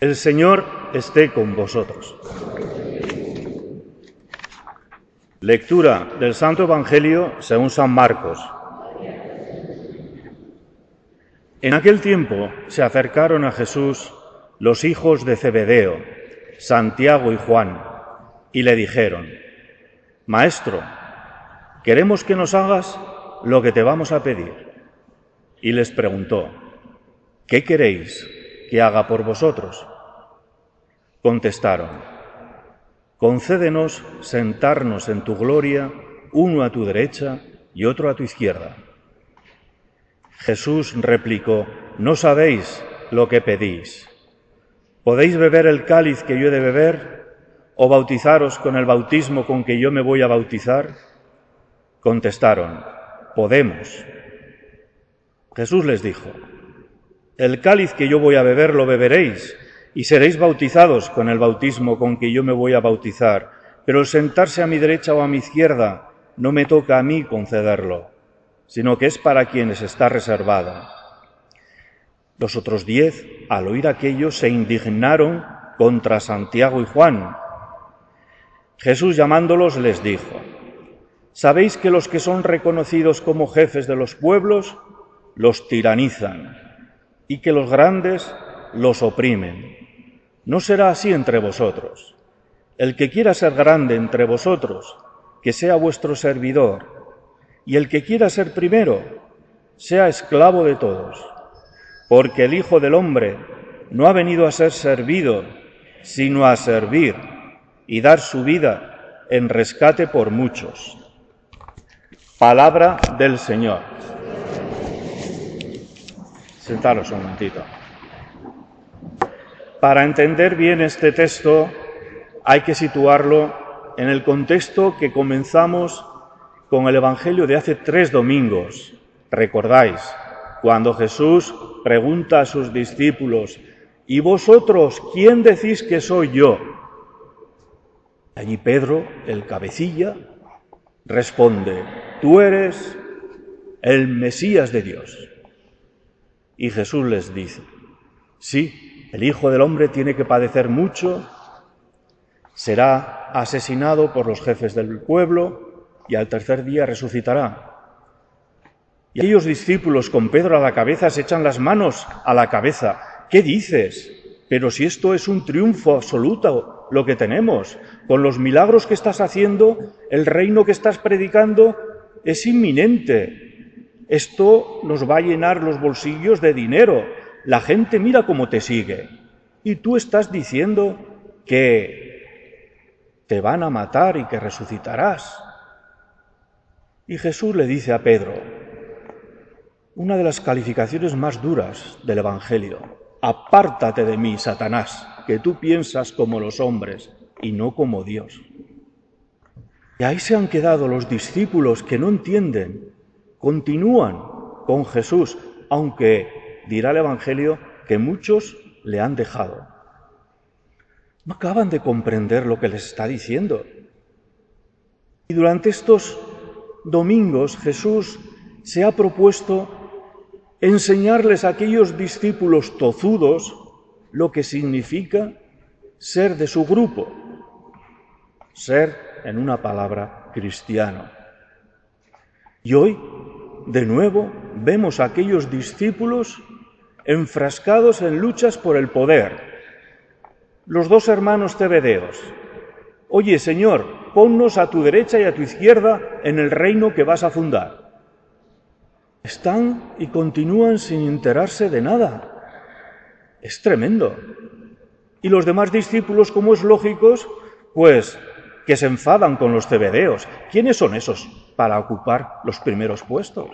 El Señor esté con vosotros. Lectura del Santo Evangelio según San Marcos. En aquel tiempo se acercaron a Jesús los hijos de Zebedeo, Santiago y Juan, y le dijeron, Maestro, queremos que nos hagas lo que te vamos a pedir. Y les preguntó, ¿qué queréis que haga por vosotros? Contestaron, concédenos sentarnos en tu gloria, uno a tu derecha y otro a tu izquierda. Jesús replicó, no sabéis lo que pedís. ¿Podéis beber el cáliz que yo he de beber o bautizaros con el bautismo con que yo me voy a bautizar? Contestaron, podemos. Jesús les dijo, el cáliz que yo voy a beber lo beberéis y seréis bautizados con el bautismo con que yo me voy a bautizar, pero el sentarse a mi derecha o a mi izquierda no me toca a mí concederlo sino que es para quienes está reservada. Los otros diez, al oír aquello, se indignaron contra Santiago y Juan. Jesús llamándolos les dijo, ¿sabéis que los que son reconocidos como jefes de los pueblos los tiranizan y que los grandes los oprimen? No será así entre vosotros. El que quiera ser grande entre vosotros, que sea vuestro servidor y el que quiera ser primero, sea esclavo de todos, porque el Hijo del Hombre no ha venido a ser servido, sino a servir y dar su vida en rescate por muchos. Palabra del Señor. Sentaros un momentito. Para entender bien este texto hay que situarlo en el contexto que comenzamos con el Evangelio de hace tres domingos. ¿Recordáis? Cuando Jesús pregunta a sus discípulos, ¿y vosotros quién decís que soy yo? Allí Pedro, el cabecilla, responde, tú eres el Mesías de Dios. Y Jesús les dice, sí, el Hijo del Hombre tiene que padecer mucho, será asesinado por los jefes del pueblo, y al tercer día resucitará. Y aquellos discípulos con Pedro a la cabeza se echan las manos a la cabeza. ¿Qué dices? Pero si esto es un triunfo absoluto lo que tenemos, con los milagros que estás haciendo, el reino que estás predicando es inminente. Esto nos va a llenar los bolsillos de dinero. La gente mira cómo te sigue. Y tú estás diciendo que te van a matar y que resucitarás. Y Jesús le dice a Pedro, una de las calificaciones más duras del Evangelio, apártate de mí, Satanás, que tú piensas como los hombres y no como Dios. Y ahí se han quedado los discípulos que no entienden, continúan con Jesús, aunque dirá el Evangelio que muchos le han dejado. No acaban de comprender lo que les está diciendo. Y durante estos domingos Jesús se ha propuesto enseñarles a aquellos discípulos tozudos lo que significa ser de su grupo, ser, en una palabra, cristiano. Y hoy, de nuevo, vemos a aquellos discípulos enfrascados en luchas por el poder. Los dos hermanos Tebedeos. Oye, Señor, ponnos a tu derecha y a tu izquierda en el reino que vas a fundar. Están y continúan sin enterarse de nada. Es tremendo. Y los demás discípulos, como es lógico, pues que se enfadan con los cebedeos. ¿Quiénes son esos para ocupar los primeros puestos?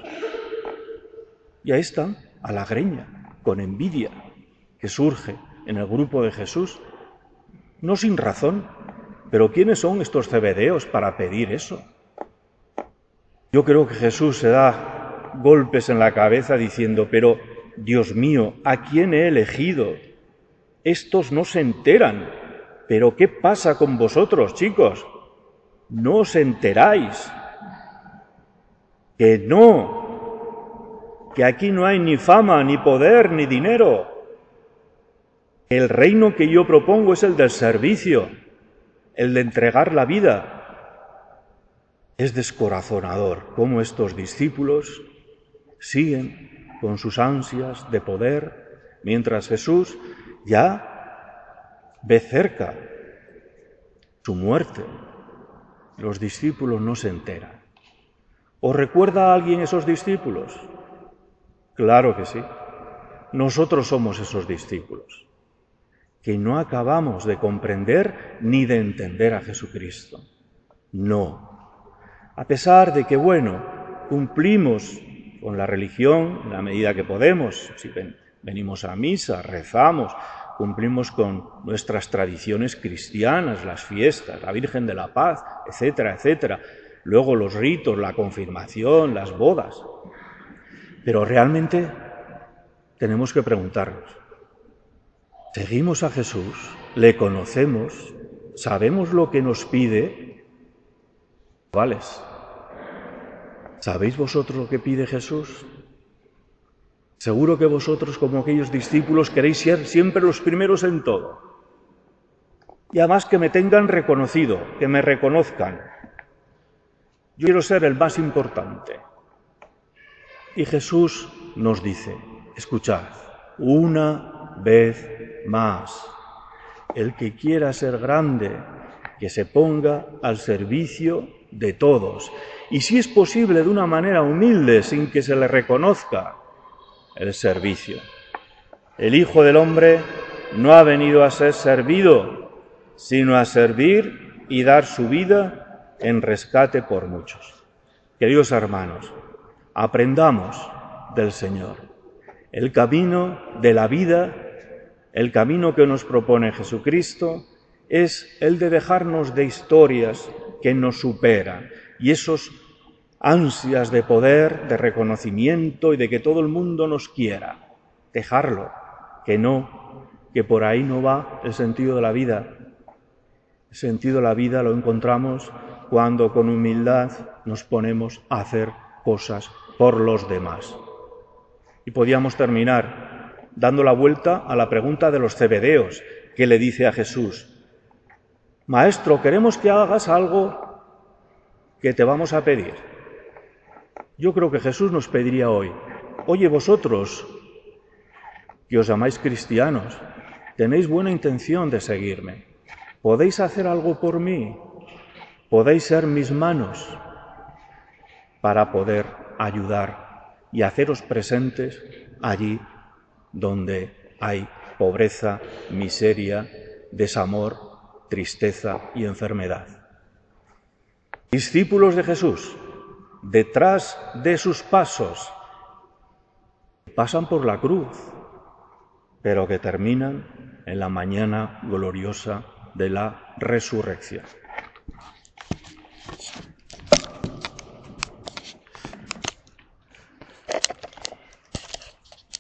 Y ahí están, a la greña, con envidia, que surge en el grupo de Jesús, no sin razón, pero ¿quiénes son estos cebedeos para pedir eso? Yo creo que Jesús se da golpes en la cabeza diciendo, pero Dios mío, ¿a quién he elegido? Estos no se enteran. Pero ¿qué pasa con vosotros, chicos? No os enteráis. Que no. Que aquí no hay ni fama, ni poder, ni dinero. El reino que yo propongo es el del servicio, el de entregar la vida. Es descorazonador cómo estos discípulos siguen con sus ansias de poder, mientras Jesús ya ve cerca su muerte. Los discípulos no se enteran. ¿Os recuerda a alguien esos discípulos? Claro que sí. Nosotros somos esos discípulos, que no acabamos de comprender ni de entender a Jesucristo. No. A pesar de que, bueno, cumplimos con la religión en la medida que podemos, si venimos a misa, rezamos, cumplimos con nuestras tradiciones cristianas, las fiestas, la Virgen de la Paz, etcétera, etcétera. Luego los ritos, la confirmación, las bodas. Pero realmente tenemos que preguntarnos, ¿seguimos a Jesús? ¿Le conocemos? ¿Sabemos lo que nos pide? ¿Sabéis vosotros lo que pide Jesús? Seguro que vosotros, como aquellos discípulos, queréis ser siempre los primeros en todo. Y además que me tengan reconocido, que me reconozcan. Yo quiero ser el más importante. Y Jesús nos dice, escuchad, una vez más, el que quiera ser grande, que se ponga al servicio de todos. Y si es posible de una manera humilde, sin que se le reconozca, el servicio. El Hijo del Hombre no ha venido a ser servido, sino a servir y dar su vida en rescate por muchos. Queridos hermanos, aprendamos del Señor. El camino de la vida, el camino que nos propone Jesucristo, es el de dejarnos de historias que nos superan y esos ansias de poder, de reconocimiento y de que todo el mundo nos quiera. Dejarlo, que no, que por ahí no va el sentido de la vida. El sentido de la vida lo encontramos cuando con humildad nos ponemos a hacer cosas por los demás. Y podíamos terminar dando la vuelta a la pregunta de los cebedeos que le dice a Jesús, Maestro, queremos que hagas algo que te vamos a pedir. Yo creo que Jesús nos pediría hoy, oye vosotros, que os llamáis cristianos, tenéis buena intención de seguirme, ¿podéis hacer algo por mí? ¿Podéis ser mis manos para poder ayudar y haceros presentes allí donde hay pobreza, miseria, desamor, tristeza y enfermedad? Discípulos de Jesús, detrás de sus pasos, pasan por la cruz, pero que terminan en la mañana gloriosa de la resurrección.